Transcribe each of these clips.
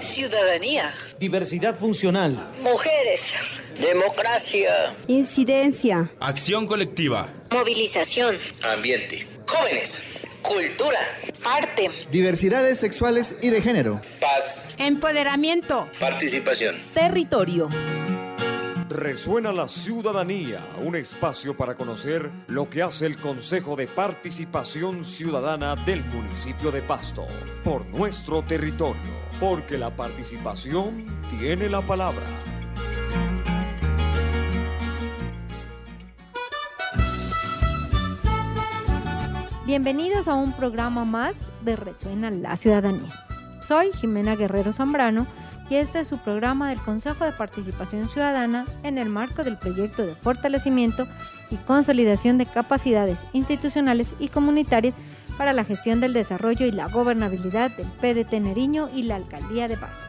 Ciudadanía. Diversidad funcional. Mujeres. Democracia. Incidencia. Acción colectiva. Movilización. Ambiente. Jóvenes. Cultura. Arte. Diversidades sexuales y de género. Paz. Empoderamiento. Participación. Territorio. Resuena la ciudadanía, un espacio para conocer lo que hace el Consejo de Participación Ciudadana del municipio de Pasto, por nuestro territorio, porque la participación tiene la palabra. Bienvenidos a un programa más de Resuena la Ciudadanía. Soy Jimena Guerrero Zambrano y este es su programa del Consejo de Participación Ciudadana en el marco del proyecto de fortalecimiento y consolidación de capacidades institucionales y comunitarias para la gestión del desarrollo y la gobernabilidad del PDT Neriño y la Alcaldía de Paso.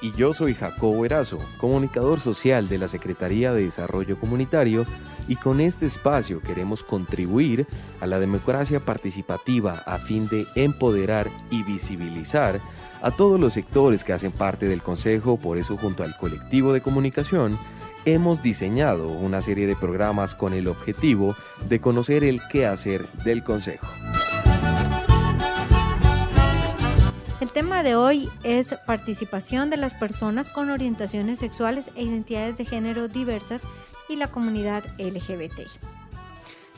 Y yo soy Jacobo Erazo, comunicador social de la Secretaría de Desarrollo Comunitario y con este espacio queremos contribuir a la democracia participativa a fin de empoderar y visibilizar a todos los sectores que hacen parte del Consejo, por eso junto al colectivo de comunicación, hemos diseñado una serie de programas con el objetivo de conocer el quehacer del Consejo. El tema de hoy es participación de las personas con orientaciones sexuales e identidades de género diversas y la comunidad LGBTI.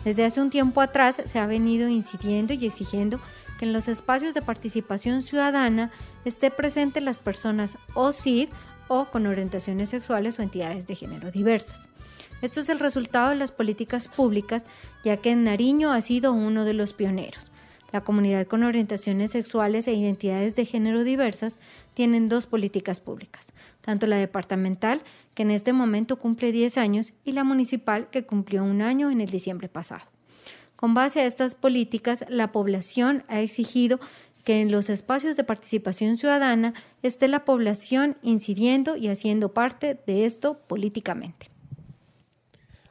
Desde hace un tiempo atrás se ha venido incidiendo y exigiendo en los espacios de participación ciudadana esté presente las personas OSID o con orientaciones sexuales o entidades de género diversas. Esto es el resultado de las políticas públicas, ya que Nariño ha sido uno de los pioneros. La comunidad con orientaciones sexuales e identidades de género diversas tienen dos políticas públicas, tanto la departamental, que en este momento cumple 10 años, y la municipal, que cumplió un año en el diciembre pasado. Con base a estas políticas, la población ha exigido que en los espacios de participación ciudadana esté la población incidiendo y haciendo parte de esto políticamente.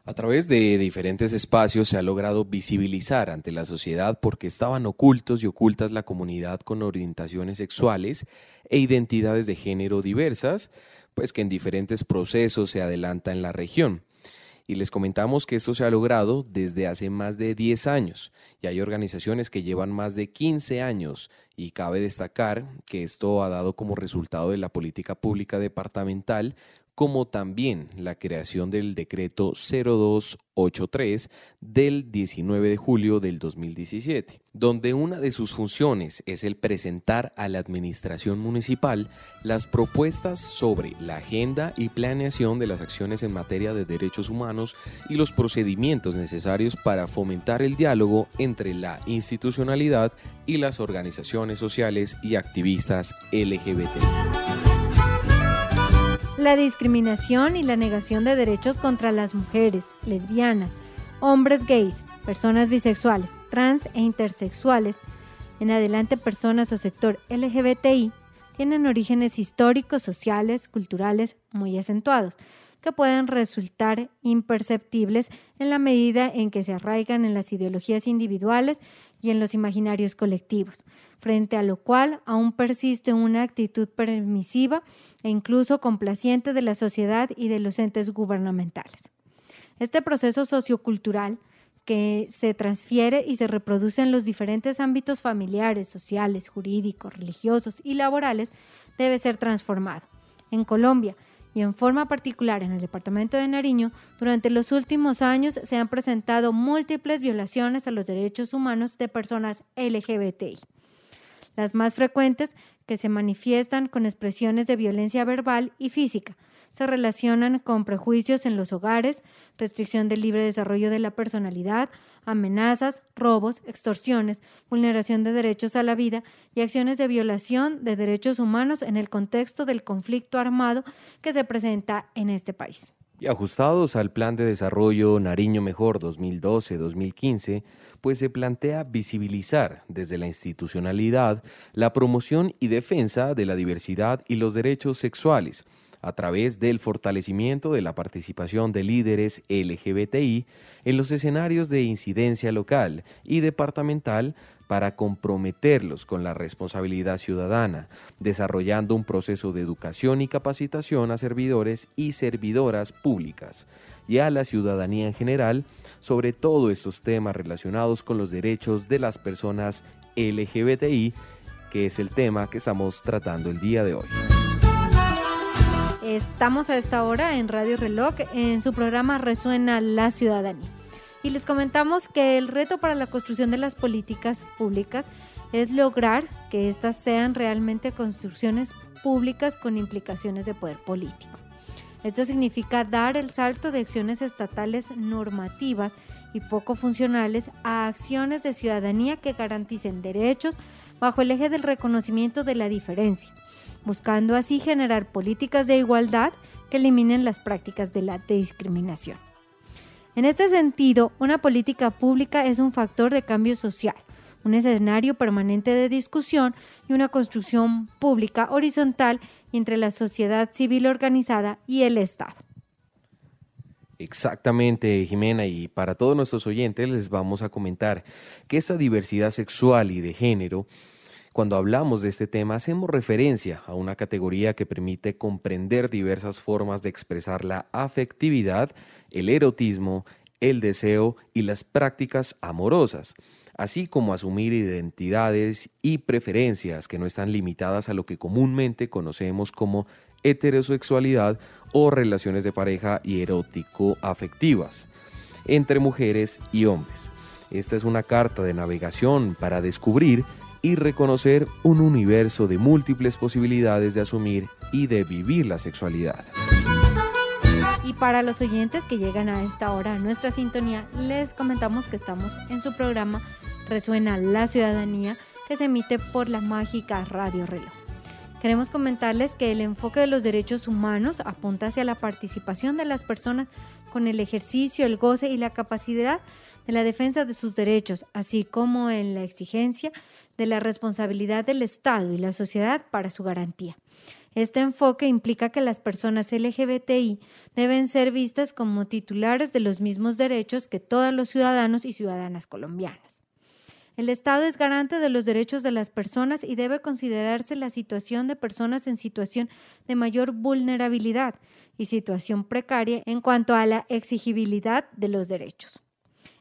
A través de diferentes espacios se ha logrado visibilizar ante la sociedad porque estaban ocultos y ocultas la comunidad con orientaciones sexuales e identidades de género diversas, pues que en diferentes procesos se adelanta en la región. Y les comentamos que esto se ha logrado desde hace más de 10 años. Y hay organizaciones que llevan más de 15 años y cabe destacar que esto ha dado como resultado de la política pública departamental como también la creación del decreto 0283 del 19 de julio del 2017, donde una de sus funciones es el presentar a la administración municipal las propuestas sobre la agenda y planeación de las acciones en materia de derechos humanos y los procedimientos necesarios para fomentar el diálogo entre la institucionalidad y las organizaciones sociales y activistas LGBT la discriminación y la negación de derechos contra las mujeres, lesbianas, hombres gays, personas bisexuales, trans e intersexuales, en adelante personas o sector LGBTI, tienen orígenes históricos, sociales, culturales muy acentuados, que pueden resultar imperceptibles en la medida en que se arraigan en las ideologías individuales y en los imaginarios colectivos, frente a lo cual aún persiste una actitud permisiva e incluso complaciente de la sociedad y de los entes gubernamentales. Este proceso sociocultural que se transfiere y se reproduce en los diferentes ámbitos familiares, sociales, jurídicos, religiosos y laborales debe ser transformado. En Colombia, y en forma particular en el departamento de Nariño, durante los últimos años se han presentado múltiples violaciones a los derechos humanos de personas LGBTI. Las más frecuentes, que se manifiestan con expresiones de violencia verbal y física, se relacionan con prejuicios en los hogares, restricción del libre desarrollo de la personalidad, amenazas, robos, extorsiones, vulneración de derechos a la vida y acciones de violación de derechos humanos en el contexto del conflicto armado que se presenta en este país. Y ajustados al Plan de Desarrollo Nariño Mejor 2012-2015, pues se plantea visibilizar desde la institucionalidad la promoción y defensa de la diversidad y los derechos sexuales, a través del fortalecimiento de la participación de líderes LGBTI en los escenarios de incidencia local y departamental para comprometerlos con la responsabilidad ciudadana, desarrollando un proceso de educación y capacitación a servidores y servidoras públicas y a la ciudadanía en general sobre todos estos temas relacionados con los derechos de las personas LGBTI, que es el tema que estamos tratando el día de hoy. Estamos a esta hora en Radio Reloj en su programa Resuena la Ciudadanía. Y les comentamos que el reto para la construcción de las políticas públicas es lograr que éstas sean realmente construcciones públicas con implicaciones de poder político. Esto significa dar el salto de acciones estatales normativas y poco funcionales a acciones de ciudadanía que garanticen derechos bajo el eje del reconocimiento de la diferencia, buscando así generar políticas de igualdad que eliminen las prácticas de la discriminación. En este sentido, una política pública es un factor de cambio social, un escenario permanente de discusión y una construcción pública horizontal entre la sociedad civil organizada y el Estado. Exactamente, Jimena, y para todos nuestros oyentes les vamos a comentar que esta diversidad sexual y de género, cuando hablamos de este tema, hacemos referencia a una categoría que permite comprender diversas formas de expresar la afectividad el erotismo, el deseo y las prácticas amorosas, así como asumir identidades y preferencias que no están limitadas a lo que comúnmente conocemos como heterosexualidad o relaciones de pareja y erótico-afectivas entre mujeres y hombres. Esta es una carta de navegación para descubrir y reconocer un universo de múltiples posibilidades de asumir y de vivir la sexualidad. Y para los oyentes que llegan a esta hora a nuestra sintonía, les comentamos que estamos en su programa Resuena la Ciudadanía, que se emite por la mágica Radio Reloj. Queremos comentarles que el enfoque de los derechos humanos apunta hacia la participación de las personas con el ejercicio, el goce y la capacidad de la defensa de sus derechos, así como en la exigencia de la responsabilidad del Estado y la sociedad para su garantía. Este enfoque implica que las personas LGBTI deben ser vistas como titulares de los mismos derechos que todos los ciudadanos y ciudadanas colombianas. El Estado es garante de los derechos de las personas y debe considerarse la situación de personas en situación de mayor vulnerabilidad y situación precaria en cuanto a la exigibilidad de los derechos.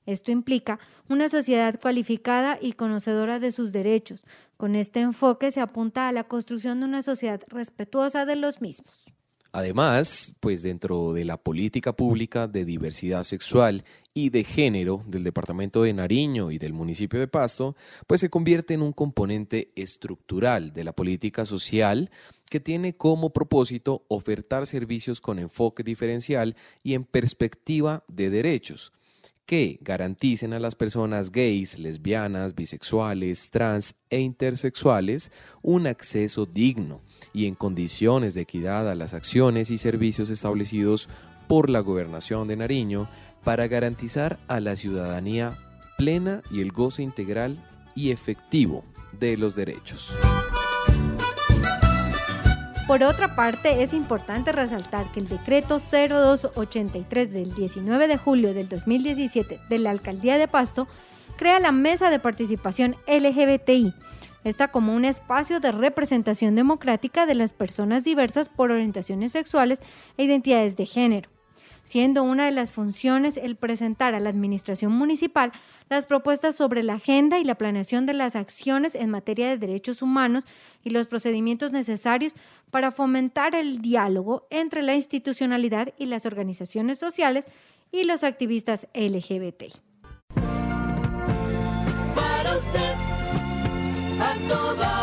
Esto implica una sociedad cualificada y conocedora de sus derechos. Con este enfoque se apunta a la construcción de una sociedad respetuosa de los mismos. Además, pues dentro de la política pública de diversidad sexual y de género del departamento de Nariño y del municipio de Pasto, pues se convierte en un componente estructural de la política social que tiene como propósito ofertar servicios con enfoque diferencial y en perspectiva de derechos que garanticen a las personas gays, lesbianas, bisexuales, trans e intersexuales un acceso digno y en condiciones de equidad a las acciones y servicios establecidos por la gobernación de Nariño para garantizar a la ciudadanía plena y el goce integral y efectivo de los derechos. Por otra parte, es importante resaltar que el decreto 0283 del 19 de julio del 2017 de la Alcaldía de Pasto crea la Mesa de Participación LGBTI, esta como un espacio de representación democrática de las personas diversas por orientaciones sexuales e identidades de género siendo una de las funciones el presentar a la Administración Municipal las propuestas sobre la agenda y la planeación de las acciones en materia de derechos humanos y los procedimientos necesarios para fomentar el diálogo entre la institucionalidad y las organizaciones sociales y los activistas LGBT. Para usted, a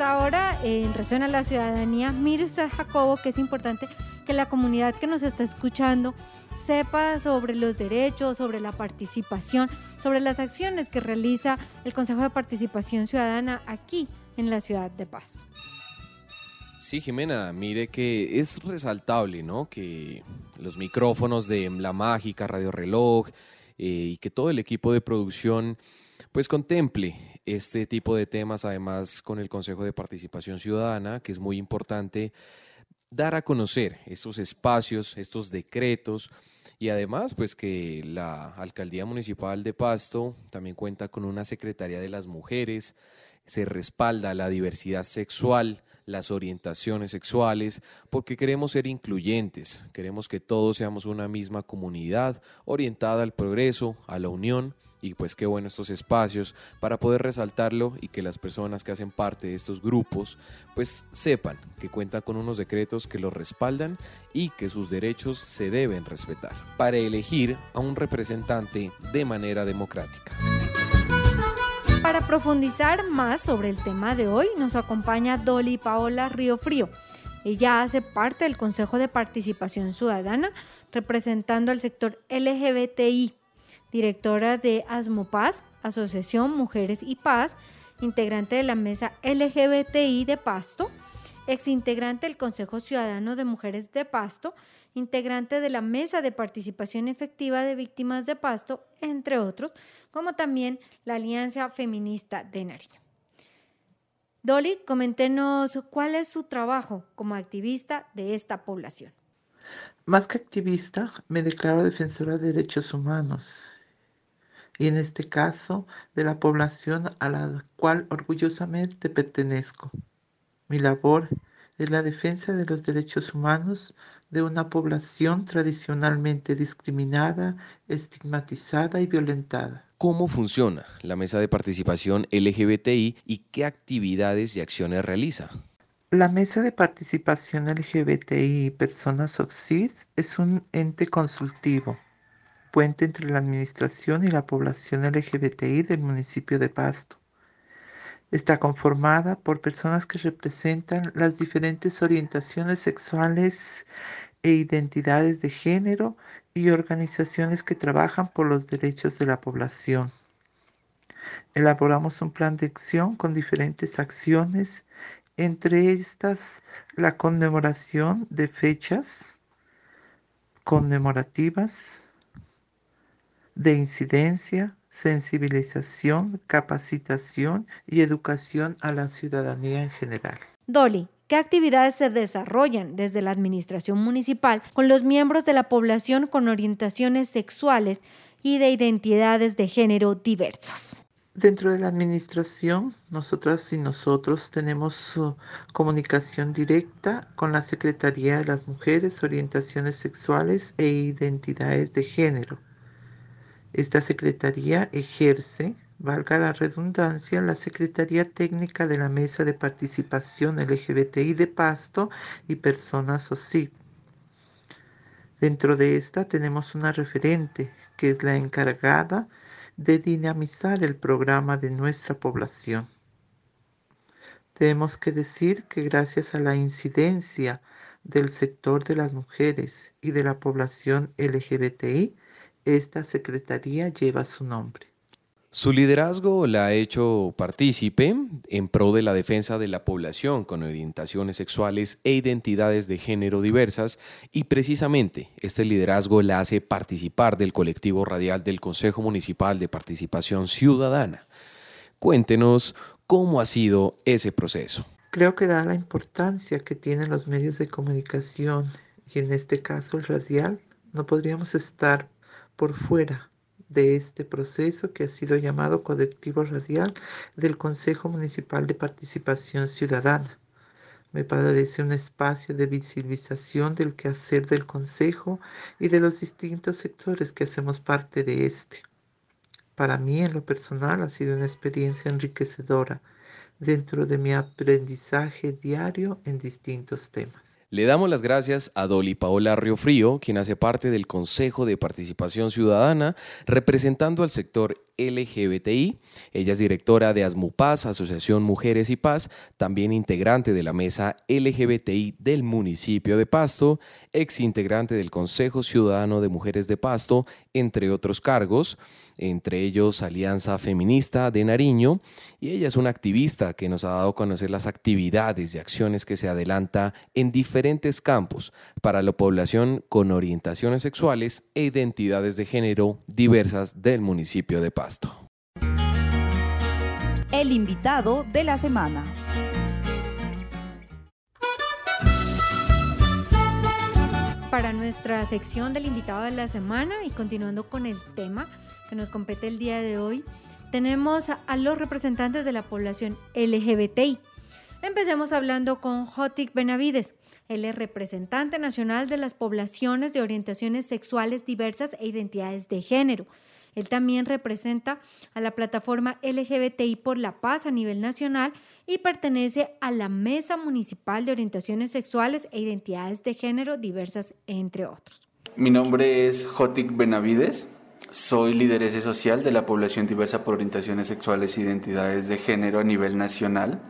Y a esta hora, en Resuena la Ciudadanía, mire usted, Jacobo, que es importante que la comunidad que nos está escuchando sepa sobre los derechos, sobre la participación, sobre las acciones que realiza el Consejo de Participación Ciudadana aquí en la ciudad de Pasto. Sí, Jimena, mire que es resaltable, ¿no? Que los micrófonos de La Mágica, Radio Reloj eh, y que todo el equipo de producción pues contemple este tipo de temas, además con el Consejo de Participación Ciudadana, que es muy importante dar a conocer estos espacios, estos decretos, y además, pues que la Alcaldía Municipal de Pasto también cuenta con una Secretaría de las Mujeres, se respalda la diversidad sexual, las orientaciones sexuales, porque queremos ser incluyentes, queremos que todos seamos una misma comunidad orientada al progreso, a la unión y pues qué bueno estos espacios para poder resaltarlo y que las personas que hacen parte de estos grupos pues sepan que cuentan con unos decretos que los respaldan y que sus derechos se deben respetar para elegir a un representante de manera democrática. Para profundizar más sobre el tema de hoy nos acompaña Dolly Paola Río Frío. Ella hace parte del Consejo de Participación Ciudadana representando al sector LGBTI directora de Paz, Asociación Mujeres y Paz, integrante de la Mesa LGBTI de Pasto, exintegrante del Consejo Ciudadano de Mujeres de Pasto, integrante de la Mesa de Participación Efectiva de Víctimas de Pasto, entre otros, como también la Alianza Feminista de Nariño. Dolly, coméntenos cuál es su trabajo como activista de esta población. Más que activista, me declaro defensora de derechos humanos y en este caso de la población a la cual orgullosamente pertenezco. Mi labor es la defensa de los derechos humanos de una población tradicionalmente discriminada, estigmatizada y violentada. ¿Cómo funciona la mesa de participación LGBTI y qué actividades y acciones realiza? La Mesa de Participación LGBTI y Personas OXID es un ente consultivo puente entre la administración y la población LGBTI del municipio de Pasto. Está conformada por personas que representan las diferentes orientaciones sexuales e identidades de género y organizaciones que trabajan por los derechos de la población. Elaboramos un plan de acción con diferentes acciones, entre estas la conmemoración de fechas conmemorativas, de incidencia, sensibilización, capacitación y educación a la ciudadanía en general. Dolly, ¿qué actividades se desarrollan desde la Administración Municipal con los miembros de la población con orientaciones sexuales y de identidades de género diversas? Dentro de la administración, nosotras y nosotros tenemos comunicación directa con la Secretaría de las Mujeres, Orientaciones Sexuales e Identidades de Género esta Secretaría ejerce, valga la redundancia, la Secretaría Técnica de la Mesa de Participación LGBTI de Pasto y Personas OSID. Dentro de esta tenemos una referente que es la encargada de dinamizar el programa de nuestra población. Tenemos que decir que gracias a la incidencia del sector de las mujeres y de la población LGBTI, esta secretaría lleva su nombre. Su liderazgo la ha hecho partícipe en pro de la defensa de la población con orientaciones sexuales e identidades de género diversas y precisamente este liderazgo la hace participar del colectivo radial del Consejo Municipal de Participación Ciudadana. Cuéntenos cómo ha sido ese proceso. Creo que da la importancia que tienen los medios de comunicación y en este caso el radial, no podríamos estar por fuera de este proceso que ha sido llamado colectivo radial del Consejo Municipal de Participación Ciudadana. Me parece un espacio de visibilización del quehacer del Consejo y de los distintos sectores que hacemos parte de este. Para mí, en lo personal, ha sido una experiencia enriquecedora dentro de mi aprendizaje diario en distintos temas. Le damos las gracias a Dolly Paola Riofrío, quien hace parte del Consejo de Participación Ciudadana, representando al sector LGBTI. Ella es directora de ASMUPAS, Asociación Mujeres y Paz, también integrante de la mesa LGBTI del municipio de Pasto, ex integrante del Consejo Ciudadano de Mujeres de Pasto, entre otros cargos entre ellos Alianza Feminista de Nariño, y ella es una activista que nos ha dado a conocer las actividades y acciones que se adelanta en diferentes campos para la población con orientaciones sexuales e identidades de género diversas del municipio de Pasto. el invitado de la semana. Para nuestra sección del invitado de la semana y continuando con el tema que nos compete el día de hoy, tenemos a los representantes de la población LGBTI. Empecemos hablando con Jotik Benavides. Él es representante nacional de las poblaciones de orientaciones sexuales diversas e identidades de género. Él también representa a la plataforma LGBTI por la paz a nivel nacional y pertenece a la Mesa Municipal de Orientaciones Sexuales e Identidades de Género diversas, entre otros. Mi nombre es Jotik Benavides. Soy lideresa social de la población diversa por orientaciones sexuales e identidades de género a nivel nacional.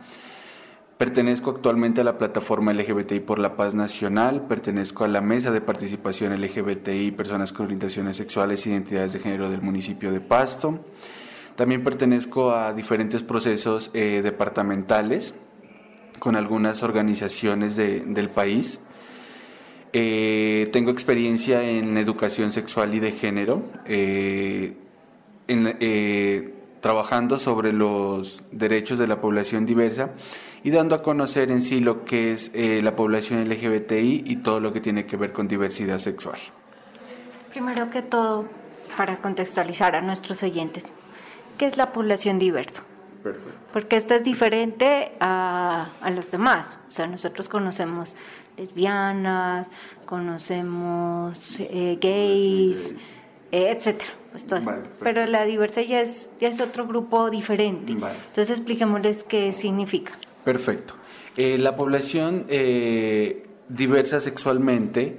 Pertenezco actualmente a la plataforma LGBTI por la Paz Nacional, pertenezco a la Mesa de Participación LGBTI Personas con Orientaciones Sexuales e Identidades de Género del municipio de Pasto. También pertenezco a diferentes procesos eh, departamentales con algunas organizaciones del país. Eh, tengo experiencia en educación sexual y de género, eh, trabajando sobre los derechos de la población diversa y dando a conocer en sí lo que es eh, la población LGBTI y todo lo que tiene que ver con diversidad sexual. Primero que todo, para contextualizar a nuestros oyentes, ¿qué es la población diversa? Perfecto. Porque esta es diferente a, a, los demás. O sea, nosotros conocemos lesbianas, conocemos eh, gays, eh, etcétera. Pues Pero la diversa ya es, ya es otro grupo diferente. Entonces expliquémosles qué significa. Perfecto. Eh, la población eh, diversa sexualmente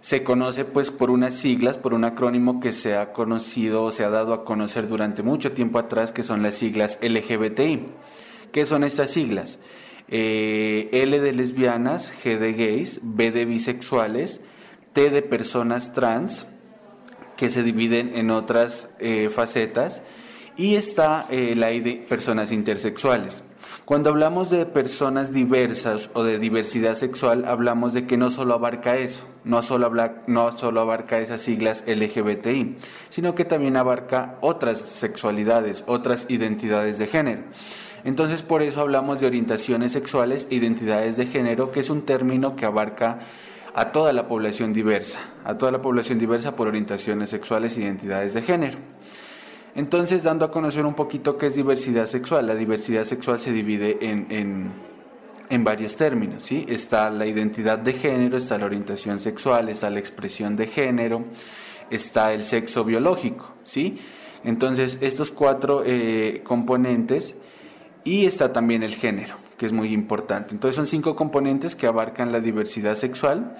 se conoce pues por unas siglas, por un acrónimo que se ha conocido o se ha dado a conocer durante mucho tiempo atrás, que son las siglas LGBTI. ¿Qué son estas siglas? Eh, L de lesbianas, G de gays, B de bisexuales, T de personas trans, que se dividen en otras facetas, y está la I de personas intersexuales. Cuando hablamos de personas diversas o de diversidad sexual, hablamos de que no solo abarca eso, no solo, no solo abarca esas siglas LGBTI, sino que también abarca otras sexualidades, otras identidades de género. Entonces por eso hablamos de orientaciones sexuales e identidades de género, que es un término que abarca a toda la población diversa, a toda la población diversa por orientaciones sexuales e identidades de género. Entonces, dando a conocer un poquito qué es diversidad sexual. La diversidad sexual se divide en, varios términos, ¿sí? Está la identidad de género, está la orientación sexual, está la expresión de género, está el sexo biológico, ¿sí? Entonces, estos cuatro eh, componentes y está también el género, que es muy importante. Entonces, son cinco componentes que abarcan la diversidad sexual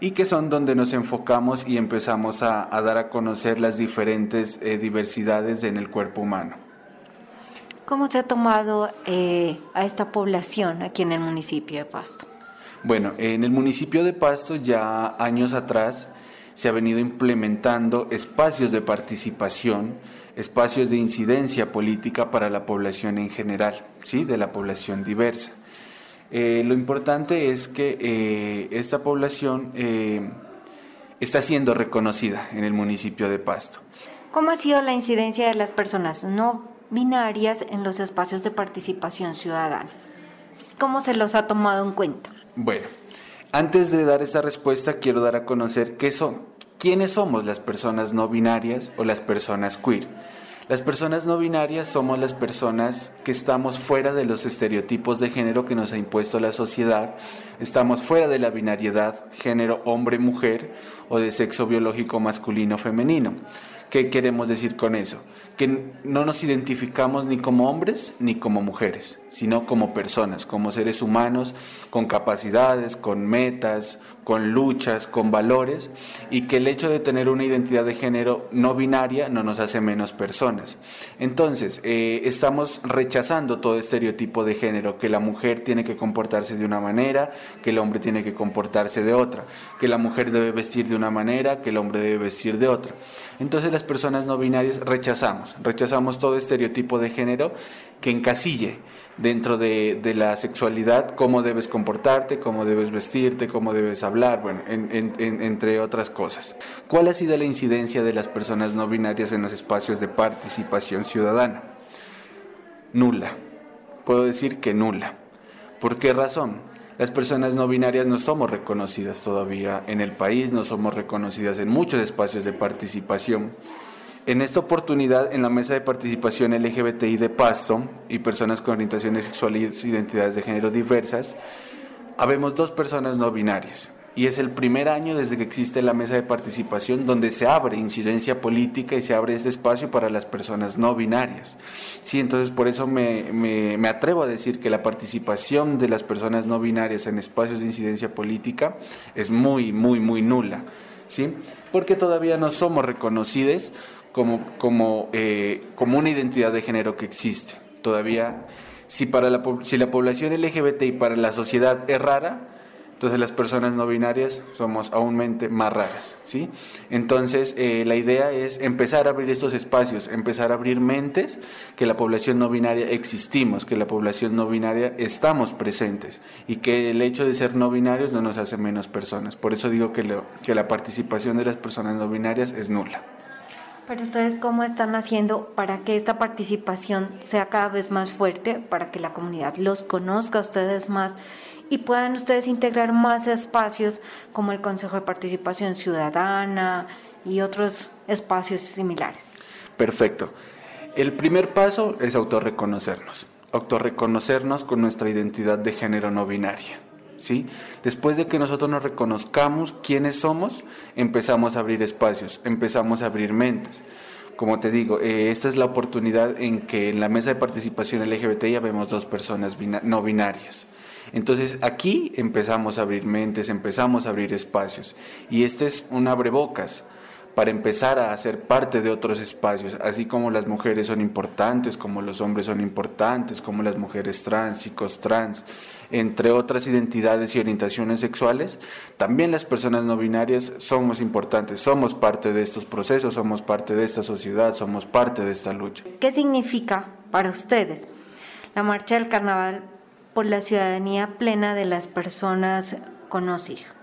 y que son donde nos enfocamos y empezamos a, dar a conocer las diferentes eh, diversidades en el cuerpo humano. ¿Cómo se ha tomado eh, a esta población aquí en el municipio de Pasto? Bueno, en el municipio de Pasto ya años atrás se ha venido implementando espacios de participación, espacios de incidencia política para la población en general, ¿sí? de la población diversa. Eh, lo importante es que eh, esta población eh, está siendo reconocida en el municipio de Pasto. ¿Cómo ha sido la incidencia de las personas no binarias en los espacios de participación ciudadana? ¿Cómo se los ha tomado en cuenta? Bueno, antes de dar esta respuesta quiero dar a conocer qué son, quiénes somos las personas no binarias o las personas queer. Las personas no binarias somos las personas que estamos fuera de los estereotipos de género que nos ha impuesto la sociedad, estamos fuera de la binariedad género hombre-mujer o de sexo biológico masculino-femenino. ¿Qué queremos decir con eso? Que no nos identificamos ni como hombres ni como mujeres, sino como personas, como seres humanos, con capacidades, con metas, con luchas, con valores, y que el hecho de tener una identidad de género no binaria no nos hace menos personas. Entonces, eh, estamos rechazando todo estereotipo de género, que la mujer tiene que comportarse de una manera, que el hombre tiene que comportarse de otra, que la mujer debe vestir de una manera, que el hombre debe vestir de otra. Entonces las personas no binarias rechazamos, rechazamos todo estereotipo de género que encasille dentro de, la sexualidad, cómo debes comportarte, cómo debes vestirte, cómo debes hablar, bueno, entre otras cosas. ¿Cuál ha sido la incidencia de las personas no binarias en los espacios de participación ciudadana? nula. Puedo decir que nula. ¿Por qué razón? Las personas no binarias no somos reconocidas todavía en el país, no somos reconocidas en muchos espacios de participación. En esta oportunidad, en la mesa de participación LGBTI de Pasto y personas con orientaciones sexuales e identidades de género diversas, habemos dos personas no binarias y es el primer año desde que existe la mesa de participación donde se abre incidencia política y se abre este espacio para las personas no binarias. Sí, entonces por eso me, me, atrevo a decir que la participación de las personas no binarias en espacios de incidencia política es muy, muy, muy nula. ¿Sí? Porque todavía no somos reconocidos como, como, eh, como una identidad de género que existe. Todavía, si, para la, si la población LGBT y para la sociedad es rara, entonces las personas no binarias somos aúnmente más raras, ¿sí? Entonces eh, la idea es empezar a abrir estos espacios, empezar a abrir mentes, que la población no binaria existimos, que la población no binaria estamos presentes y que el hecho de ser no binarios no nos hace menos personas. Por eso digo que, que la participación de las personas no binarias es nula. Pero ustedes cómo están haciendo para que esta participación sea cada vez más fuerte, para que la comunidad los conozca a ustedes más y puedan ustedes integrar más espacios como el Consejo de Participación Ciudadana y otros espacios similares. Perfecto. El primer paso es autorreconocernos, autorreconocernos con nuestra identidad de género no binaria. ¿Sí? Después de que nosotros nos reconozcamos quiénes somos, empezamos a abrir espacios, empezamos a abrir mentes. Como te digo, eh, esta es la oportunidad en que en la mesa de participación LGBT ya vemos dos personas no binarias. Entonces aquí empezamos a abrir mentes, empezamos a abrir espacios. Y este es un abrebocas para empezar a hacer parte de otros espacios, así como las mujeres son importantes, como los hombres son importantes, como las mujeres trans, chicos trans, entre otras identidades y orientaciones sexuales, también las personas no binarias somos importantes, somos parte de estos procesos, somos parte de esta sociedad, somos parte de esta lucha. ¿Qué significa para ustedes la marcha del carnaval por la ciudadanía plena de las personas con OSIG.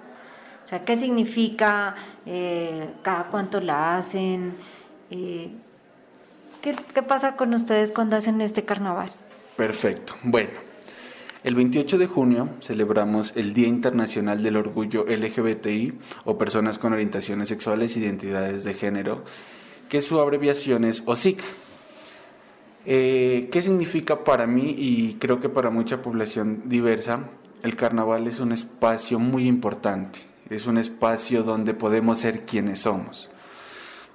O sea, ¿qué significa? Eh, ¿Cada cuánto la hacen? Eh, ¿qué, ¿Qué pasa con ustedes cuando hacen este carnaval? Perfecto. Bueno, el 28 de junio celebramos el Día Internacional del Orgullo LGBTI o Personas con Orientaciones Sexuales e Identidades de Género, que su abreviación es OSIC. Eh, ¿Qué significa para mí y creo que para mucha población diversa? El carnaval es un espacio muy importante, es un espacio donde podemos ser quienes somos.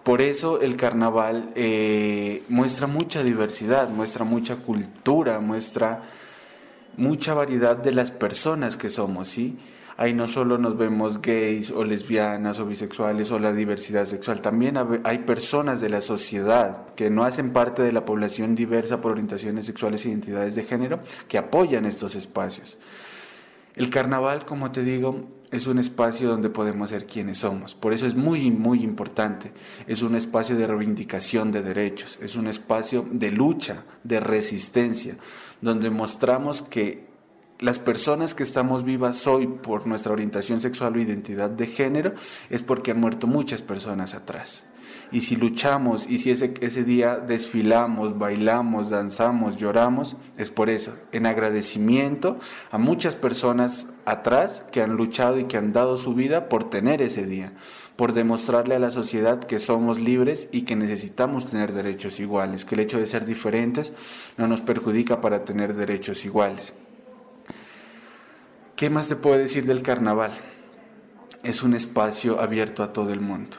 Por eso el carnaval eh, muestra mucha diversidad, muestra mucha cultura, muestra mucha variedad de las personas que somos, ¿sí? ahí no solo nos vemos gays o lesbianas o bisexuales o la diversidad sexual, también hay personas de la sociedad que no hacen parte de la población diversa por orientaciones sexuales e identidades de género que apoyan estos espacios. El carnaval, como te digo, es un espacio donde podemos ser quienes somos. Por eso es muy, muy importante. Es un espacio de reivindicación de derechos, es un espacio de lucha, de resistencia, donde mostramos que las personas que estamos vivas hoy por nuestra orientación sexual o identidad de género es porque han muerto muchas personas atrás. Y si luchamos y si ese, ese día desfilamos, bailamos, danzamos, lloramos, es por eso, en agradecimiento a muchas personas atrás que han luchado y que han dado su vida por tener ese día, por demostrarle a la sociedad que somos libres y que necesitamos tener derechos iguales, que el hecho de ser diferentes no nos perjudica para tener derechos iguales. ¿Qué más te puedo decir del carnaval? Es un espacio abierto a todo el mundo.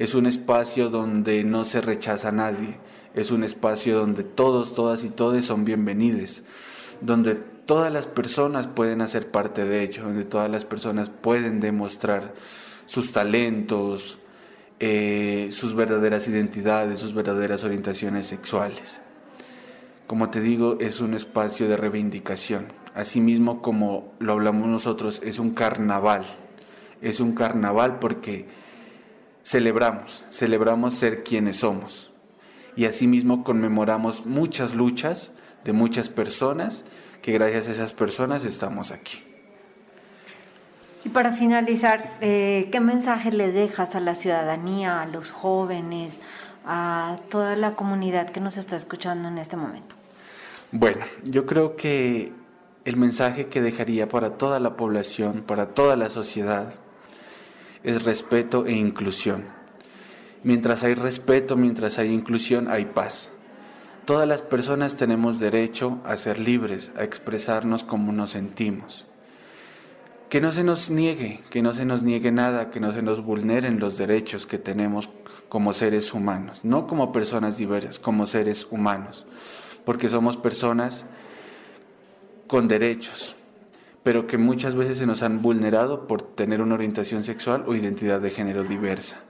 Es un espacio donde no se rechaza a nadie. Es un espacio donde todos, todas y todos son bienvenidos. Donde todas las personas pueden hacer parte de ello. Donde todas las personas pueden demostrar sus talentos, eh, sus verdaderas identidades, sus verdaderas orientaciones sexuales. Como te digo, es un espacio de reivindicación Asimismo, como lo hablamos nosotros, es un carnaval. Es un carnaval porque celebramos, celebramos ser quienes somos. Y asimismo conmemoramos muchas luchas de muchas personas que gracias a esas personas estamos aquí. Y para finalizar, eh, ¿qué mensaje le dejas a la ciudadanía, a los jóvenes, a toda la comunidad que nos está escuchando en este momento? Bueno, yo creo que el mensaje que dejaría para toda la población, para toda la sociedad, es respeto e inclusión. Mientras hay respeto, mientras hay inclusión, hay paz. Todas las personas tenemos derecho a ser libres, a expresarnos como nos sentimos. Que no se nos niegue, que no se nos niegue nada, que no se nos vulneren los derechos que tenemos como seres humanos, no como personas diversas, como seres humanos, porque somos personas con derechos, pero que muchas veces se nos han vulnerado por tener una orientación sexual o identidad de género diversa.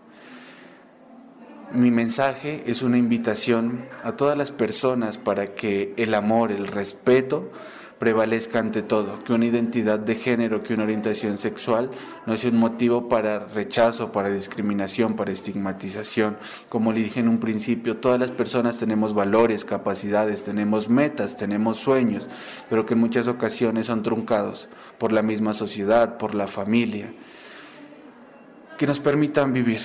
Mi mensaje es una invitación a todas las personas para que el amor, el respeto, prevalezca ante todo, que una identidad de género, que una orientación sexual no es un motivo para rechazo, para discriminación, para estigmatización. Como le dije en un principio, todas las personas tenemos valores, capacidades, tenemos metas, tenemos sueños, pero que en muchas ocasiones son truncados por la misma sociedad, por la familia. Que nos permitan vivir,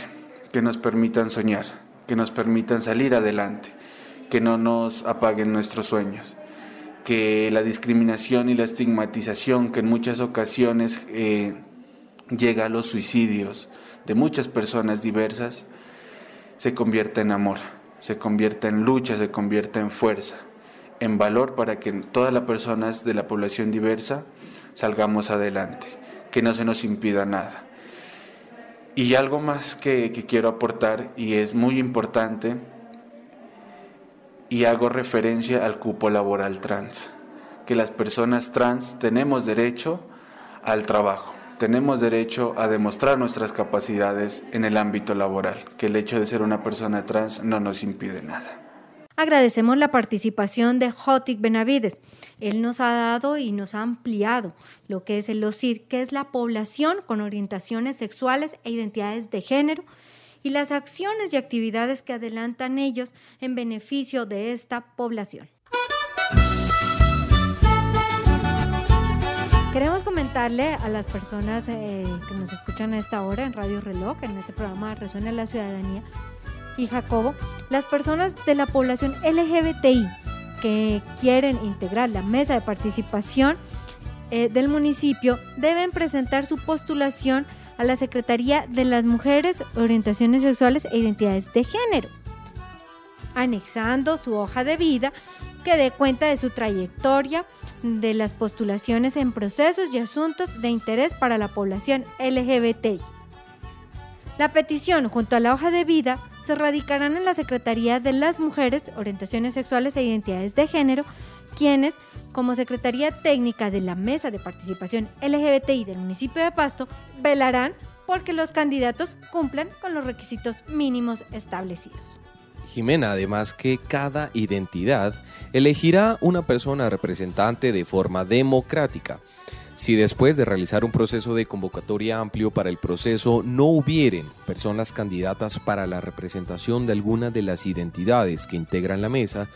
que nos permitan soñar, que nos permitan salir adelante, que no nos apaguen nuestros sueños que la discriminación y la estigmatización que en muchas ocasiones eh, llega a los suicidios de muchas personas diversas, se convierta en amor, se convierta en lucha, se convierta en fuerza, en valor para que todas las personas de la población diversa salgamos adelante, que no se nos impida nada. Y algo más que, que quiero aportar y es muy importante, y hago referencia al cupo laboral trans, que las personas trans tenemos derecho al trabajo, tenemos derecho a demostrar nuestras capacidades en el ámbito laboral, que el hecho de ser una persona trans no nos impide nada. Agradecemos la participación de Jotik Benavides. Él nos ha dado y nos ha ampliado lo que es el OCID, que es la población con orientaciones sexuales e identidades de género y las acciones y actividades que adelantan ellos en beneficio de esta población. Queremos comentarle a las personas eh, que nos escuchan a esta hora en Radio Reloj, en este programa Resuena la Ciudadanía, y Jacobo, las personas de la población LGBTI que quieren integrar la mesa de participación eh, del municipio deben presentar su postulación a la Secretaría de las Mujeres, Orientaciones Sexuales e Identidades de Género, anexando su hoja de vida que dé cuenta de su trayectoria, de las postulaciones en procesos y asuntos de interés para la población LGBTI. La petición junto a la hoja de vida se radicarán en la Secretaría de las Mujeres, Orientaciones Sexuales e Identidades de Género, quienes como Secretaría Técnica de la Mesa de Participación LGBTI del municipio de Pasto, velarán porque los candidatos cumplan con los requisitos mínimos establecidos. Jimena, además que cada identidad elegirá una persona representante de forma democrática. Si después de realizar un proceso de convocatoria amplio para el proceso no hubieren personas candidatas para la representación de alguna de las identidades que integran la mesa,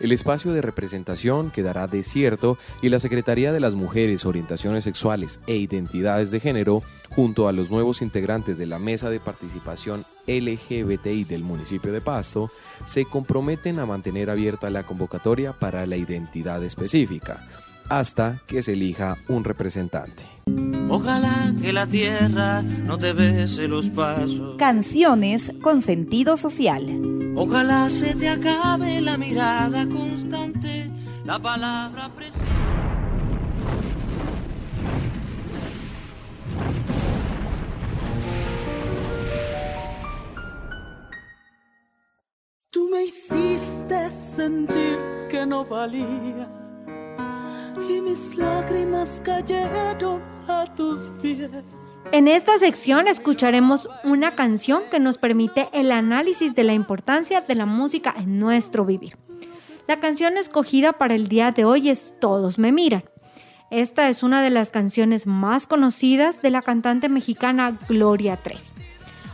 el espacio de representación quedará desierto y la Secretaría de las Mujeres, Orientaciones Sexuales e Identidades de Género, junto a los nuevos integrantes de la Mesa de Participación LGBTI del municipio de Pasto, se comprometen a mantener abierta la convocatoria para la identidad específica, hasta que se elija un representante. Ojalá que la tierra no te bese los pasos. Canciones con sentido social. Ojalá se te acabe la mirada constante, la palabra presente. Tú me hiciste sentir que no valía y mis lágrimas cayeron a tus pies. En esta sección escucharemos una canción que nos permite el análisis de la importancia de la música en nuestro vivir. La canción escogida para el día de hoy es Todos me miran. Esta es una de las canciones más conocidas de la cantante mexicana Gloria Trevi.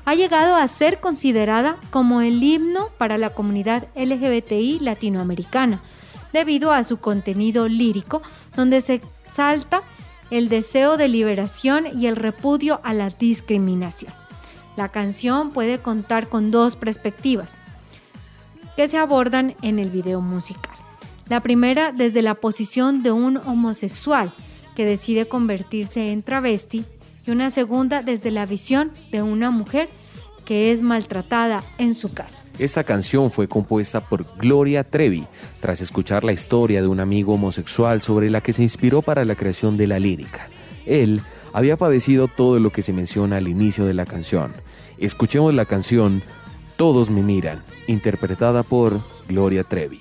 Ha llegado a ser considerada como el himno para la comunidad LGBTI latinoamericana, debido a su contenido lírico, donde se salta el deseo de liberación y el repudio a la discriminación. La canción puede contar con dos perspectivas que se abordan en el video musical. La primera desde la posición de un homosexual que decide convertirse en travesti y una segunda desde la visión de una mujer que es maltratada en su casa. Esta canción fue compuesta por Gloria Trevi tras escuchar la historia de un amigo homosexual sobre la que se inspiró para la creación de la lírica. Él había padecido todo lo que se menciona al inicio de la canción. Escuchemos la canción Todos me miran, interpretada por Gloria Trevi.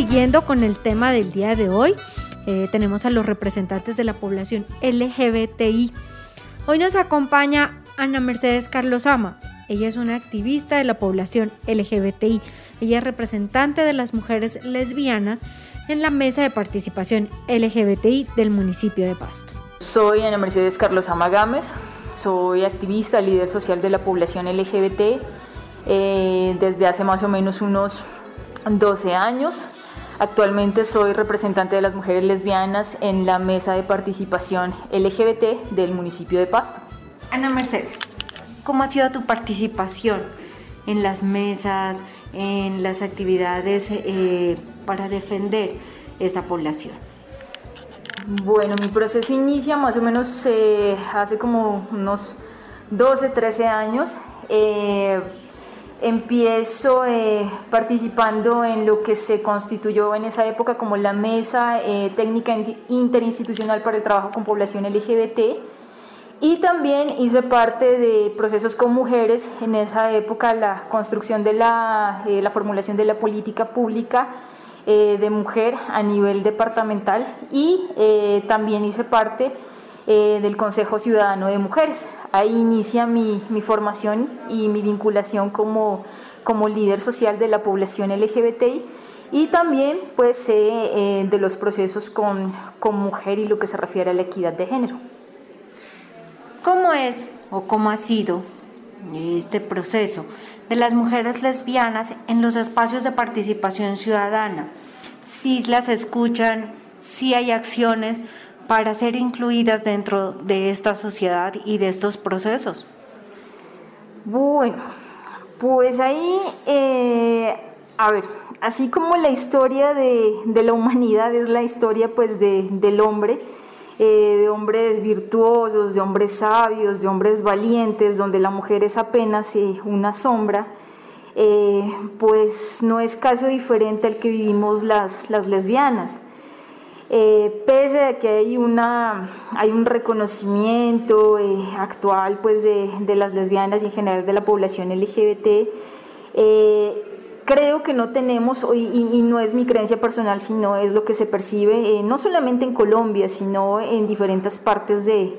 siguiendo con el tema del día de hoy, eh, tenemos a los representantes de la población LGBTI. Hoy nos acompaña Ana Mercedes Carlosama. Ella es una activista de la población LGBTI. Ella es representante de las mujeres lesbianas en la mesa de participación LGBTI del municipio de Pasto. Soy Ana Mercedes Carlos Ama Gámez, soy activista, líder social de la población LGBT desde hace más o menos unos 12 años. Actualmente soy representante de las mujeres lesbianas en la mesa de participación LGBT del municipio de Pasto. Ana Mercedes, ¿cómo ha sido tu participación en las mesas, en las actividades eh, para defender esta población? Bueno, mi proceso inicia más o menos eh, hace como unos 12, 13 años. Eh, Empiezo eh, participando en lo que se constituyó en esa época como la Mesa eh, Técnica Interinstitucional para el Trabajo con Población LGBT y también hice parte de procesos con mujeres, en esa época la construcción de la, eh, la formulación de la política pública de mujer a nivel departamental. Y también hice parte del Consejo Ciudadano de Mujeres ahí inicia mi, mi, formación y mi vinculación como, como líder social de la población LGBTI y también pues eh, de los procesos con, con mujer y lo que se refiere a la equidad de género. ¿Cómo es o cómo ha sido este proceso de las mujeres lesbianas en los espacios de participación ciudadana? Si las escuchan, si hay acciones para ser incluidas dentro de esta sociedad y de estos procesos? Bueno, pues ahí, eh, a ver, así como la historia de, la humanidad es la historia pues del hombre, eh, de hombres virtuosos, de hombres sabios, de hombres valientes, donde la mujer es apenas eh, una sombra, pues no es caso diferente al que vivimos las, las lesbianas. Eh, pese a que hay, una, hay un reconocimiento eh, actual pues, de, de, las lesbianas y en general de la población LGBT, eh, creo que no tenemos, y, no es mi creencia personal, sino es lo que se percibe, no solamente en Colombia, sino en diferentes partes de,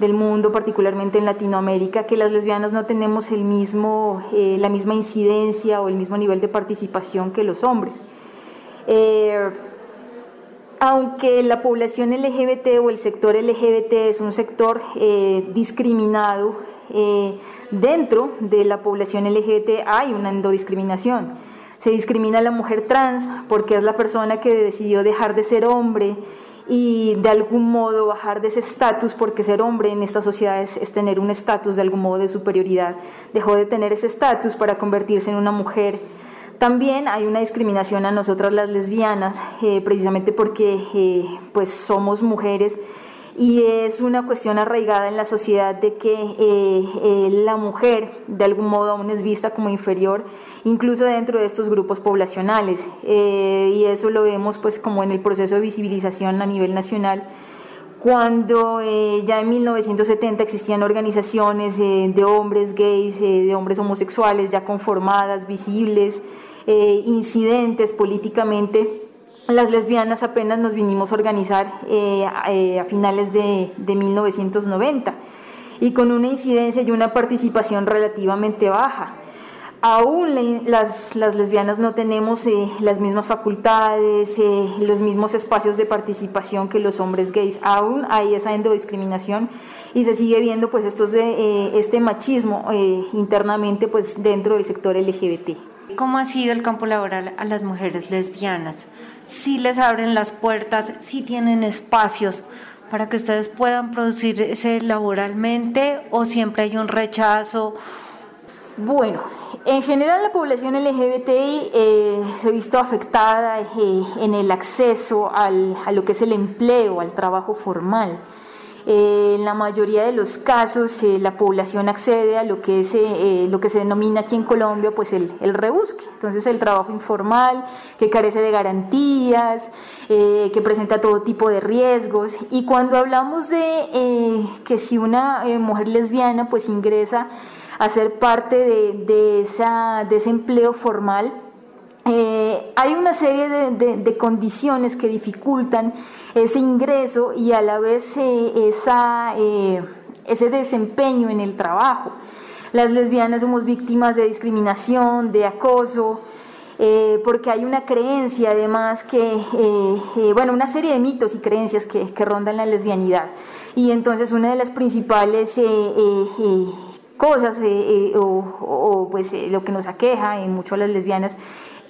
del mundo, particularmente en Latinoamérica, que las lesbianas no tenemos el mismo, la misma incidencia o el mismo nivel de participación que los hombres aunque la población LGBT o el sector LGBT es un sector eh, discriminado, eh, dentro de la población LGBT hay una endodiscriminación. Se discrimina a la mujer trans porque es la persona que decidió dejar de ser hombre y de algún modo bajar de ese estatus, porque ser hombre en esta sociedad es, es tener un estatus de algún modo de superioridad. Dejó de tener ese estatus para convertirse en una mujer también hay una discriminación a nosotras las lesbianas, eh, precisamente porque eh, pues somos mujeres y es una cuestión arraigada en la sociedad de que eh, la mujer de algún modo aún es vista como inferior, incluso dentro de estos grupos poblacionales. y eso lo vemos pues como en el proceso de visibilización a nivel nacional cuando ya en 1970 existían organizaciones de hombres gays, de hombres homosexuales ya conformadas, visibles, eh, incidentes políticamente, las lesbianas apenas nos vinimos a organizar eh, eh, a finales de, 1990 y con una incidencia y una participación relativamente baja. Aún las, las, lesbianas no tenemos las mismas facultades, los mismos espacios de participación que los hombres gays. Aún hay esa endodiscriminación y se sigue viendo pues estos de, este machismo internamente pues dentro del sector LGBT. ¿Cómo ha sido el campo laboral a las mujeres lesbianas? ¿Si les abren las puertas? ¿Si tienen espacios para que ustedes puedan producirse laboralmente o siempre hay un rechazo? Bueno, en general la población LGBTI eh, se ha visto afectada eh, en el acceso al, a lo que es el empleo, al trabajo formal. Eh, en la mayoría de los casos eh, la población accede a lo que, es, eh, lo que se denomina aquí en Colombia pues el, el rebusque, entonces el trabajo informal que carece de garantías, que presenta todo tipo de riesgos. Y cuando hablamos de que si una mujer lesbiana pues ingresa a ser parte de, ese empleo formal, hay una serie de condiciones que dificultan ese ingreso y a la vez eh, eh, ese desempeño en el trabajo. Las lesbianas somos víctimas de discriminación, de acoso, eh, porque hay una creencia además que, bueno, una serie de mitos y creencias que, que, rondan la lesbianidad. Y entonces una de las principales cosas o, o, pues lo que nos aqueja en mucho a las lesbianas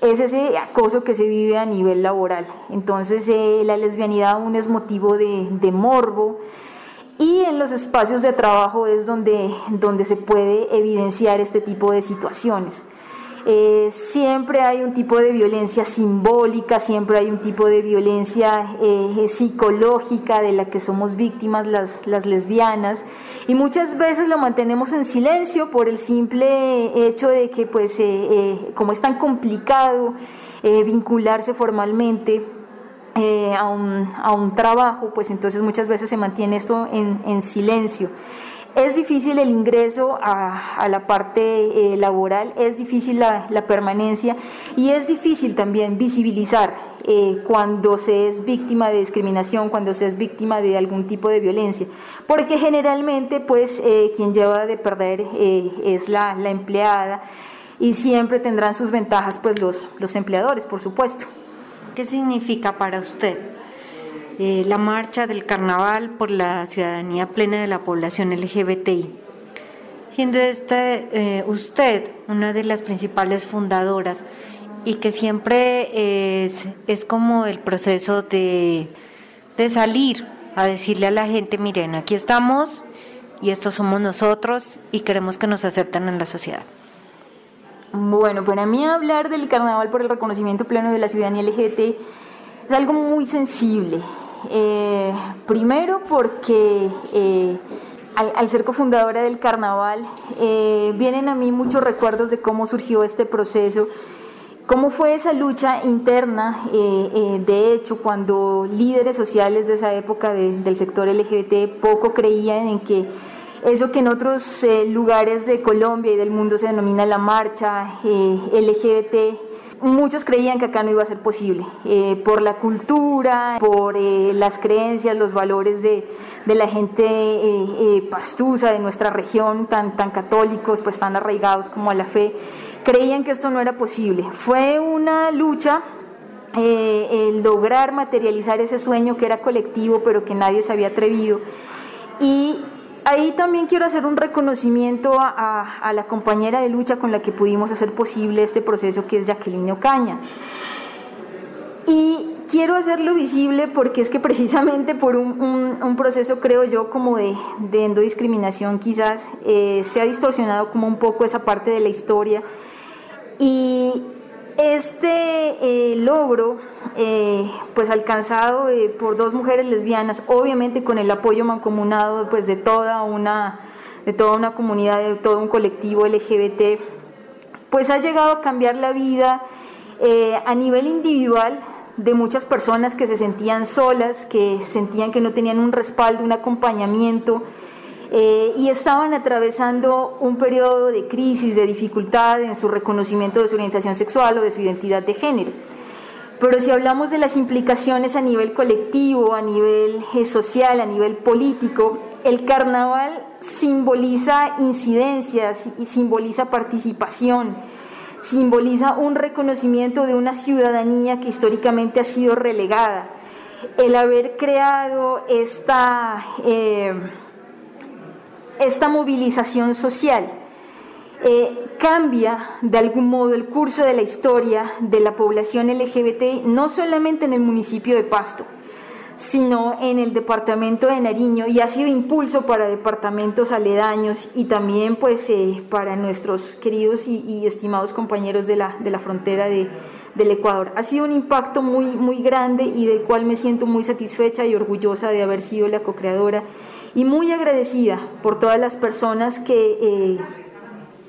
es ese acoso que se vive a nivel laboral. Entonces la lesbianidad aún es motivo de, de morbo, y en los espacios de trabajo es donde, donde se puede evidenciar este tipo de situaciones. Eh, siempre hay un tipo de violencia simbólica, siempre hay un tipo de violencia eh, psicológica de la que somos víctimas las, las, lesbianas y muchas veces lo mantenemos en silencio por el simple hecho de que pues eh, como es tan complicado vincularse formalmente eh, a, un, a, un, trabajo, pues entonces muchas veces se mantiene esto en, en silencio. Es difícil el ingreso a, la parte eh, laboral, es difícil la, permanencia y es difícil también visibilizar eh, cuando se es víctima de discriminación, cuando se es víctima de algún tipo de violencia, porque generalmente pues quien lleva de perder es la, empleada y siempre tendrán sus ventajas pues los empleadores, por supuesto. ¿Qué significa para usted eh, la marcha del carnaval por la ciudadanía plena de la población LGBTI? Siendo este, eh, usted una de las principales fundadoras y que siempre es, como el proceso de, de salir a decirle a la gente, miren, aquí estamos y estos somos nosotros y queremos que nos acepten en la sociedad. Bueno, para mí hablar del carnaval por el reconocimiento pleno de la ciudadanía LGBT es algo muy sensible. Eh, primero porque eh, al, ser cofundadora del carnaval eh, vienen a mí muchos recuerdos de cómo surgió este proceso, cómo fue esa lucha interna, de hecho cuando líderes sociales de esa época del sector LGBT poco creían en que eso que en otros lugares de Colombia y del mundo se denomina la marcha LGBT, muchos creían que acá no iba a ser posible, eh, por la cultura, por las creencias, los valores de, de la gente pastusa de nuestra región, tan, tan católicos, pues tan arraigados como a la fe, creían que esto no era posible. Fue una lucha el lograr materializar ese sueño que era colectivo, pero que nadie se había atrevido. Y Ahí también quiero hacer un reconocimiento a, la compañera de lucha con la que pudimos hacer posible este proceso, que es Jacqueline Ocaña. Y quiero hacerlo visible porque es que precisamente por un, proceso, creo yo, como de, de endodiscriminación quizás, eh, se ha distorsionado como un poco esa parte de la historia. Y este eh, logro, eh, pues alcanzado eh, por dos mujeres lesbianas, obviamente con el apoyo mancomunado pues, de, toda una, de toda una comunidad, de todo un colectivo LGBT, pues ha llegado a cambiar la vida a nivel individual de muchas personas que se sentían solas, que sentían que no tenían un respaldo, un acompañamiento, eh, y estaban atravesando un periodo de crisis, de dificultad en su reconocimiento de su orientación sexual o de su identidad de género. Pero si hablamos de las implicaciones a nivel colectivo, a nivel eh, social, a nivel político, el carnaval simboliza incidencias y simboliza participación, simboliza un reconocimiento de una ciudadanía que históricamente ha sido relegada. El haber creado esta... Eh, esta movilización social eh, cambia de algún modo el curso de la historia de la población LGBT, no solamente en el municipio de Pasto, sino en el departamento de Nariño y ha sido impulso para departamentos aledaños y también pues eh, para nuestros queridos y, estimados compañeros de la, de la frontera de, del Ecuador. Ha sido un impacto muy, muy grande y del cual me siento muy satisfecha y orgullosa de haber sido la co-creadora y muy agradecida por todas las personas que eh,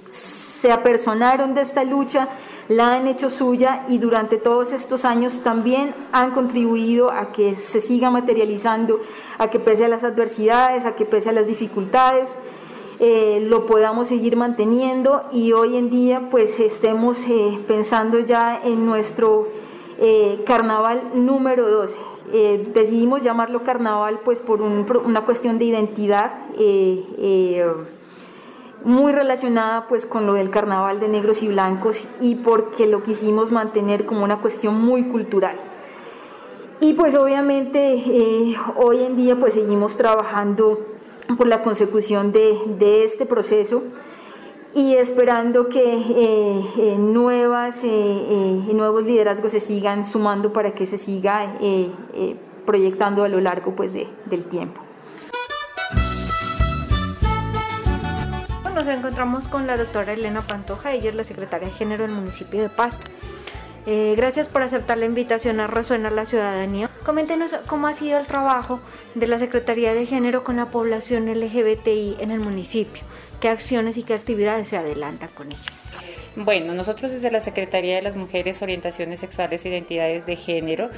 se apersonaron de esta lucha, la han hecho suya y durante todos estos años también han contribuido a que se siga materializando, a que pese a las adversidades, a que pese a las dificultades, eh, lo podamos seguir manteniendo y hoy en día pues estemos eh, pensando ya en nuestro carnaval número 12 eh, decidimos llamarlo carnaval pues por una cuestión de identidad eh, eh, muy relacionada pues con lo del carnaval de negros y blancos y porque lo quisimos mantener como una cuestión muy cultural. Y pues obviamente hoy en día pues seguimos trabajando por la consecución de, de este proceso y esperando que eh, eh, nuevas, eh, nuevos liderazgos se sigan sumando para que se siga proyectando a lo largo pues, de, del tiempo. Nos encontramos con la doctora Elena Pantoja, ella es la secretaria de Género del municipio de Pasto. gracias por aceptar la invitación a Resuena la Ciudadanía. Coméntenos cómo ha sido el trabajo de la Secretaría de Género con la población LGBTI en el municipio qué acciones y qué actividades se adelantan con ello. Bueno, nosotros desde la Secretaría de las Mujeres, Orientaciones Sexuales e Identidades de Género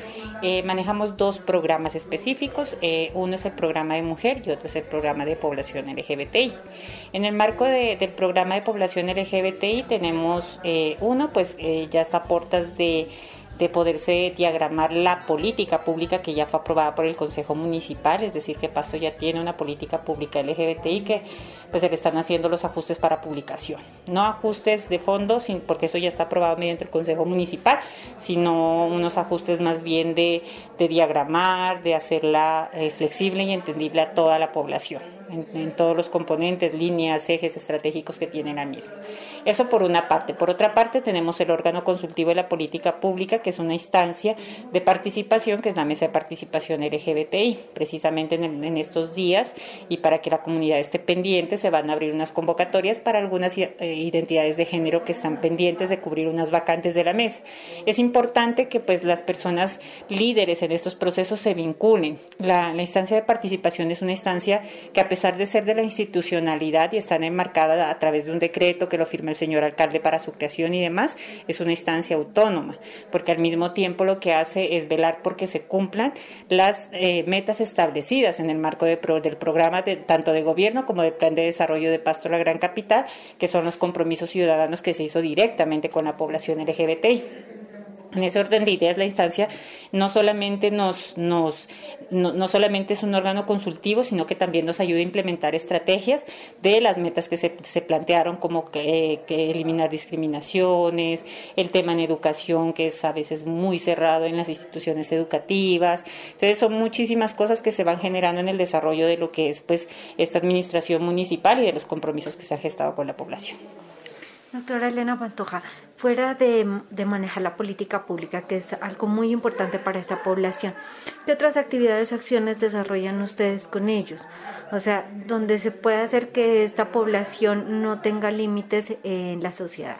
eh, manejamos dos programas específicos. Eh, uno es el programa de mujer y otro es el programa de población LGBTI. En el marco del programa de población LGBTI tenemos eh, uno, pues ya está a puertas de de poderse diagramar la política pública que ya fue aprobada por el Consejo Municipal, es decir, que Pasto ya tiene una política pública LGBTI que pues se le están haciendo los ajustes para publicación. No ajustes de fondo, porque eso ya está aprobado mediante el Consejo Municipal, sino unos ajustes más bien de, diagramar, de hacerla eh, flexible y entendible a toda la población en, todos los componentes, líneas, ejes estratégicos que tiene la misma. Eso por una parte. Por otra parte, tenemos el órgano consultivo de la política pública, que es una instancia de participación, que es la mesa de participación LGBTI. Precisamente en, estos días y para que la comunidad esté pendiente, se van a abrir unas convocatorias para algunas eh, identidades de género que están pendientes de cubrir unas vacantes de la mesa. Es importante que pues las personas líderes en estos procesos se vinculen. La, la instancia de participación es una instancia que a pesar de ser de la institucionalidad y estar enmarcada a través de un decreto que lo firma el señor alcalde para su creación y demás, es una instancia autónoma, porque al mismo tiempo lo que hace es velar porque se cumplan las eh, metas establecidas en el marco del programa de, tanto de gobierno como del plan de desarrollo de Pasto la Gran Capital, que son los compromisos ciudadanos que se hizo directamente con la población LGBTI. En ese orden de ideas, la instancia no solamente, nos, nos, no, solamente es un órgano consultivo, sino que también nos ayuda a implementar estrategias de las metas que se, se plantearon, como que, eliminar discriminaciones, el tema en educación, que es a veces muy cerrado en las instituciones educativas. Entonces, son muchísimas cosas que se van generando en el desarrollo de lo que es pues, esta administración municipal y de los compromisos que se han gestado con la población. Doctora Elena Pantoja, fuera de, manejar la política pública, que es algo muy importante para esta población, ¿qué otras actividades o acciones desarrollan ustedes con ellos? O sea, donde se puede hacer que esta población no tenga límites en la sociedad.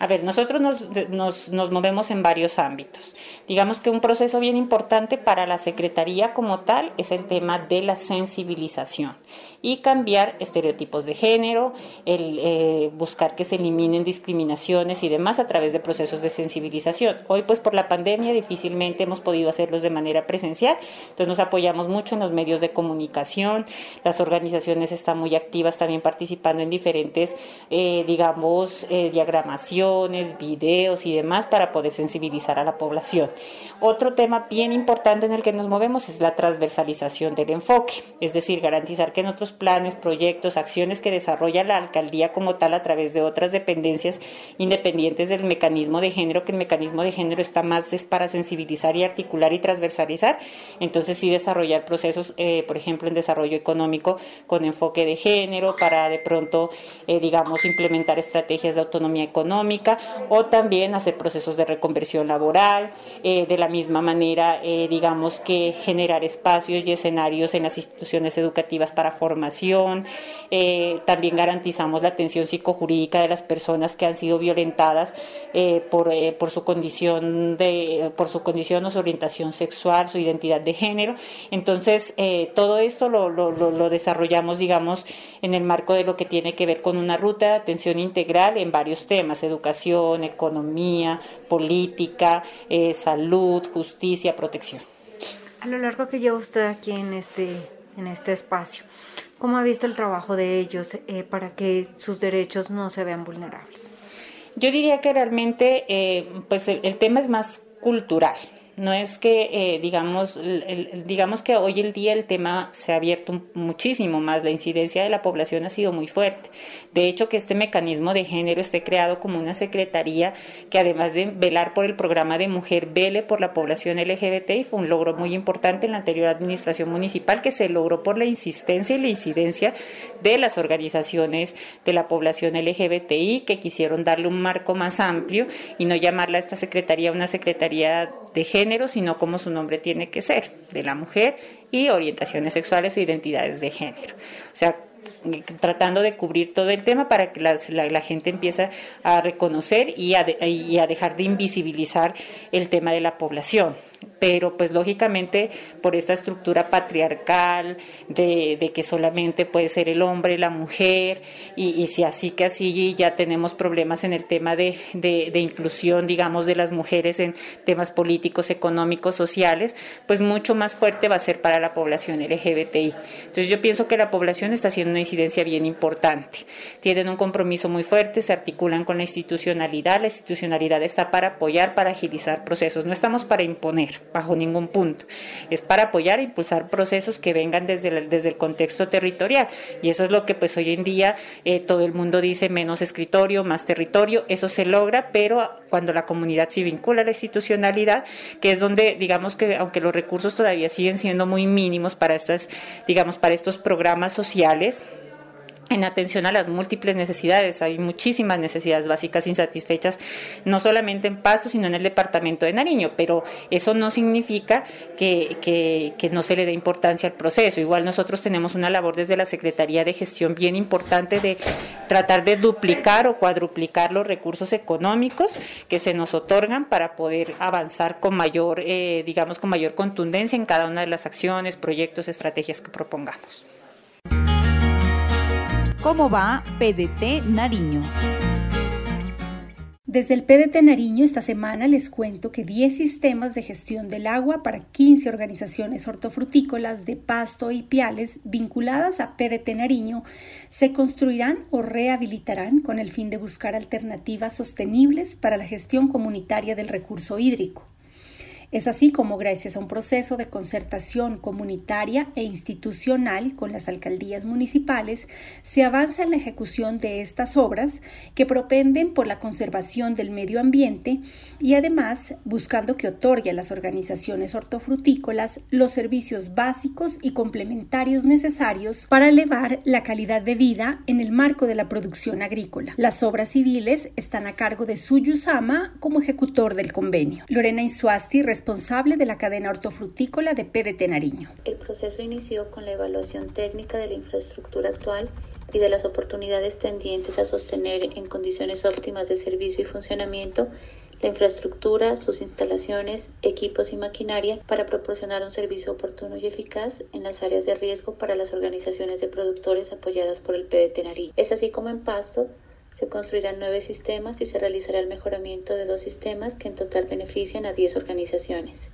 A ver, nosotros nos, nos, movemos en varios ámbitos. Digamos que un proceso bien importante para la Secretaría como tal es el tema de la sensibilización y cambiar estereotipos de género, el eh, buscar que se eliminen discriminaciones y demás a través de procesos de sensibilización. Hoy pues por la pandemia difícilmente hemos podido hacerlos de manera presencial, entonces nos apoyamos mucho en los medios de comunicación, las organizaciones están muy activas también participando en diferentes, eh, digamos, eh, diagramaciones, videos y demás para poder sensibilizar a la población. Otro tema bien importante en el que nos movemos es la transversalización del enfoque, es decir, garantizar que en otros planes, proyectos, acciones que desarrolla la alcaldía como tal a través de otras dependencias independientes del mecanismo de género, que el mecanismo de género está más es para sensibilizar y articular y transversalizar. Entonces sí desarrollar procesos, eh, por ejemplo, en desarrollo económico con enfoque de género, para de pronto, eh, digamos, implementar estrategias de autonomía económica o también hacer procesos de reconversión laboral. Eh, de la misma manera, digamos que generar espacios y escenarios en las instituciones educativas para formar eh, también garantizamos la atención psicojurídica de las personas que han sido violentadas eh, por, eh, por, su condición de, por su condición o su orientación sexual, su identidad de género. Entonces, todo esto lo, desarrollamos, digamos, en el marco de lo que tiene que ver con una ruta de atención integral en varios temas, educación, economía, política, salud, justicia, protección. A lo largo que lleva usted aquí en este, en este espacio, ¿Cómo ha visto el trabajo de ellos eh, para que sus derechos no se vean vulnerables? Yo diría que realmente eh, pues el, tema es más cultural. No es que, eh, digamos, digamos que hoy el día el tema se ha abierto muchísimo más, la incidencia de la población ha sido muy fuerte. De hecho, que este mecanismo de género esté creado como una secretaría que además de velar por el programa de mujer, vele por la población LGBT y fue un logro muy importante en la anterior administración municipal que se logró por la insistencia y la incidencia de las organizaciones de la población LGBTI que quisieron darle un marco más amplio y no llamarla a esta secretaría una secretaría de género, sino como su nombre tiene que ser, de la mujer y orientaciones sexuales e identidades de género. O sea, tratando de cubrir todo el tema para que la, gente empiece a reconocer y a, y a dejar de invisibilizar el tema de la población pero pues lógicamente por esta estructura patriarcal de, que solamente puede ser el hombre, la mujer, y, si así que así ya tenemos problemas en el tema de, de, inclusión, digamos, de las mujeres en temas políticos, económicos, sociales, pues mucho más fuerte va a ser para la población LGBTI. Entonces yo pienso que la población está haciendo una incidencia bien importante. Tienen un compromiso muy fuerte, se articulan con la institucionalidad, la institucionalidad está para apoyar, para agilizar procesos, no estamos para imponer bajo ningún punto. Es para apoyar e impulsar procesos que vengan desde el, desde el contexto territorial. Y eso es lo que pues hoy en día eh, todo el mundo dice menos escritorio, más territorio. Eso se logra, pero cuando la comunidad se vincula a la institucionalidad, que es donde digamos que aunque los recursos todavía siguen siendo muy mínimos para estas, digamos, para estos programas sociales, en atención a las múltiples necesidades. Hay muchísimas necesidades básicas insatisfechas, no solamente en Pasto, sino en el departamento de Nariño, pero eso no significa que, no se le dé importancia al proceso. Igual nosotros tenemos una labor desde la Secretaría de Gestión bien importante de tratar de duplicar o cuadruplicar los recursos económicos que se nos otorgan para poder avanzar con mayor, eh, digamos, con mayor contundencia en cada una de las acciones, proyectos, estrategias que propongamos. ¿Cómo va PDT Nariño? Desde el PDT Nariño esta semana les cuento que 10 sistemas de gestión del agua para 15 organizaciones hortofrutícolas de Pasto y Piales vinculadas a PDT Nariño se construirán o rehabilitarán con el fin de buscar alternativas sostenibles para la gestión comunitaria del recurso hídrico. Es así como gracias a un proceso de concertación comunitaria e institucional con las alcaldías municipales se avanza en la ejecución de estas obras que propenden por la conservación del medio ambiente y además buscando que otorgue a las organizaciones hortofrutícolas los servicios básicos y complementarios necesarios para elevar la calidad de vida en el marco de la producción agrícola. Las obras civiles están a cargo de Suyusama como ejecutor del convenio. Lorena Insuasti, responsable de la cadena hortofrutícola de PDT Nariño. El proceso inició con la evaluación técnica de la infraestructura actual y de las oportunidades tendientes a sostener en condiciones óptimas de servicio y funcionamiento la infraestructura, sus instalaciones, equipos y maquinaria para proporcionar un servicio oportuno y eficaz en las áreas de riesgo para las organizaciones de productores apoyadas por el PDT Nariño. Es así como en Pasto se construirán nueve sistemas y se realizará el mejoramiento de dos sistemas que en total benefician a 10 organizaciones.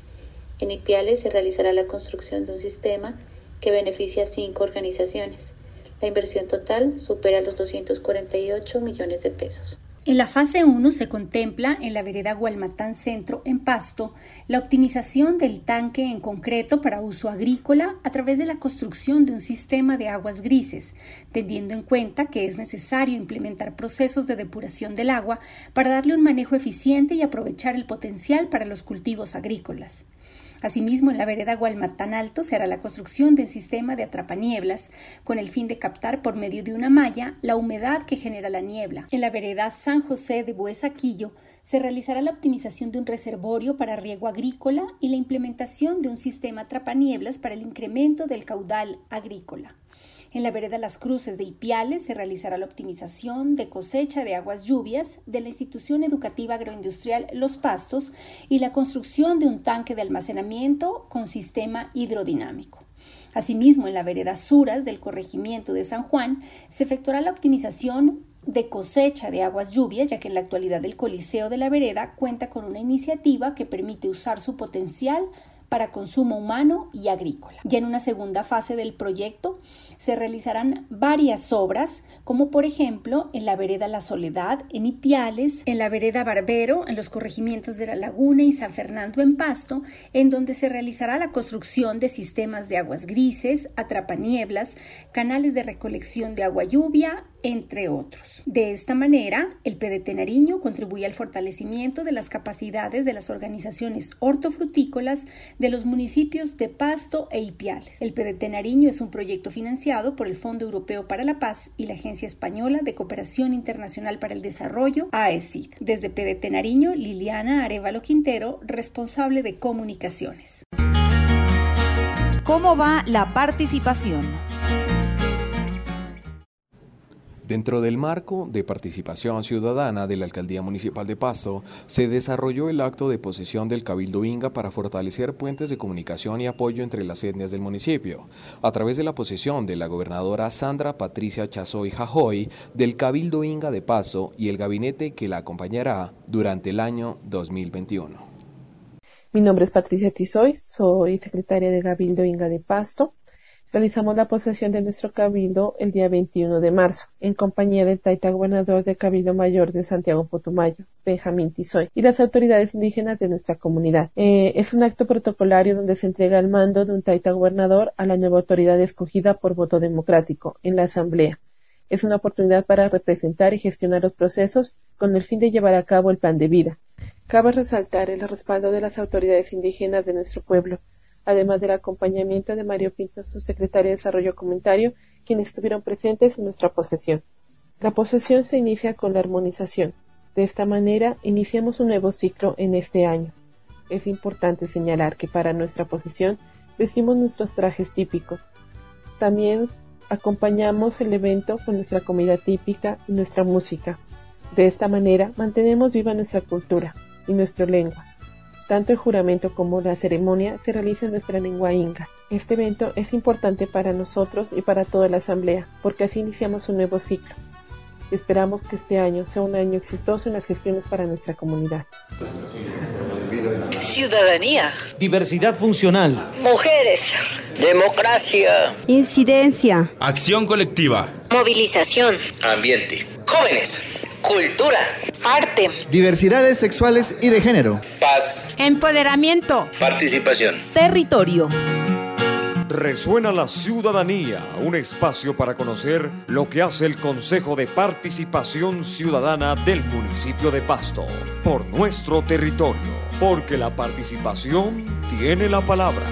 En Ipiales se realizará la construcción de un sistema que beneficia a cinco organizaciones. La inversión total supera los 248 millones de pesos. En la fase 1 se contempla en la vereda Gualmatán Centro, en Pasto, la optimización del tanque en concreto para uso agrícola a través de la construcción de un sistema de aguas grises, teniendo en cuenta que es necesario implementar procesos de depuración del agua para darle un manejo eficiente y aprovechar el potencial para los cultivos agrícolas. Asimismo, en la vereda Gualmatán Alto se hará la construcción del sistema de atrapanieblas con el fin de captar por medio de una malla la humedad que genera la niebla. En la vereda San José de Buesaquillo se realizará la optimización de un reservorio para riego agrícola y la implementación de un sistema atrapanieblas para el incremento del caudal agrícola. En la vereda Las Cruces de Ipiales se realizará la optimización de cosecha de aguas lluvias de la institución educativa agroindustrial Los Pastos y la construcción de un tanque de almacenamiento con sistema hidrodinámico. Asimismo, en la vereda Suras del corregimiento de San Juan se efectuará la optimización de cosecha de aguas lluvias, ya que en la actualidad el Coliseo de la Vereda cuenta con una iniciativa que permite usar su potencial para consumo humano y agrícola. Ya en una segunda fase del proyecto se realizarán varias obras, como por ejemplo en la vereda La Soledad, en Ipiales, en la vereda Barbero, en los corregimientos de La Laguna y San Fernando en Pasto, en donde se realizará la construcción de sistemas de aguas grises, atrapanieblas, canales de recolección de agua lluvia, entre otros. De esta manera, el PDT Nariño contribuye al fortalecimiento de las capacidades de las organizaciones hortofrutícolas de los municipios de Pasto e Ipiales. El PDT Nariño es un proyecto financiado por el Fondo Europeo para la Paz y la Agencia Española de Cooperación Internacional para el Desarrollo, AECID. Desde PDT Nariño, Liliana Arevalo Quintero, responsable de comunicaciones. ¿Cómo va la participación? Dentro del marco de participación ciudadana de la Alcaldía Municipal de Pasto, se desarrolló el acto de posesión del Cabildo Inga para fortalecer puentes de comunicación y apoyo entre las etnias del municipio, a través de la posesión de la gobernadora Sandra Patricia Chazoy Jajoy del Cabildo Inga de Pasto y el gabinete que la acompañará durante el año 2021. Mi nombre es Patricia Tizoy, soy secretaria de Cabildo Inga de Pasto Realizamos la posesión de nuestro cabildo el día 21 de marzo, en compañía del taita gobernador del Cabildo Mayor de Santiago Putumayo, Benjamín Tizoy, y las autoridades indígenas de nuestra comunidad. Eh, es un acto protocolario donde se entrega el mando de un taita gobernador a la nueva autoridad escogida por voto democrático en la Asamblea. Es una oportunidad para representar y gestionar los procesos con el fin de llevar a cabo el plan de vida. Cabe resaltar el respaldo de las autoridades indígenas de nuestro pueblo, además del acompañamiento de Mario Pinto, su secretario de Desarrollo Comunitario, quienes estuvieron presentes en nuestra posesión. La posesión se inicia con la armonización. De esta manera, iniciamos un nuevo ciclo en este año. Es importante señalar que para nuestra posesión vestimos nuestros trajes típicos. También acompañamos el evento con nuestra comida típica y nuestra música. De esta manera mantenemos viva nuestra cultura y nuestra lengua tanto el juramento como la ceremonia se realiza en nuestra lengua inga. Este evento es importante para nosotros y para toda la Asamblea, porque así iniciamos un nuevo ciclo. Esperamos que este año sea un año exitoso en las gestiones para nuestra comunidad. Ciudadanía. Diversidad funcional. Mujeres. Democracia. Incidencia. Acción colectiva. Movilización. Ambiente. Jóvenes. Cultura. Arte. Diversidades sexuales y de género. Paz. Empoderamiento. Participación. Territorio. Resuena la ciudadanía, un espacio para conocer lo que hace el Consejo de Participación Ciudadana del municipio de Pasto, por nuestro territorio, porque la participación tiene la palabra.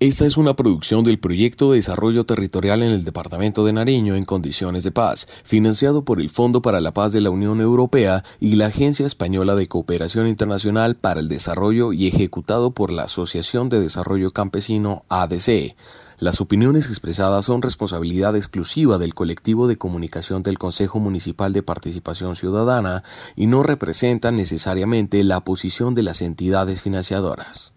Esta es una producción del Proyecto de Desarrollo Territorial en el Departamento de Nariño en Condiciones de Paz, financiado por el Fondo para la Paz de la Unión Europea y la Agencia Española de Cooperación Internacional para el Desarrollo y ejecutado por la Asociación de Desarrollo Campesino ADC. Las opiniones expresadas son responsabilidad exclusiva del colectivo de comunicación del Consejo Municipal de Participación Ciudadana y no representan necesariamente la posición de las entidades financiadoras.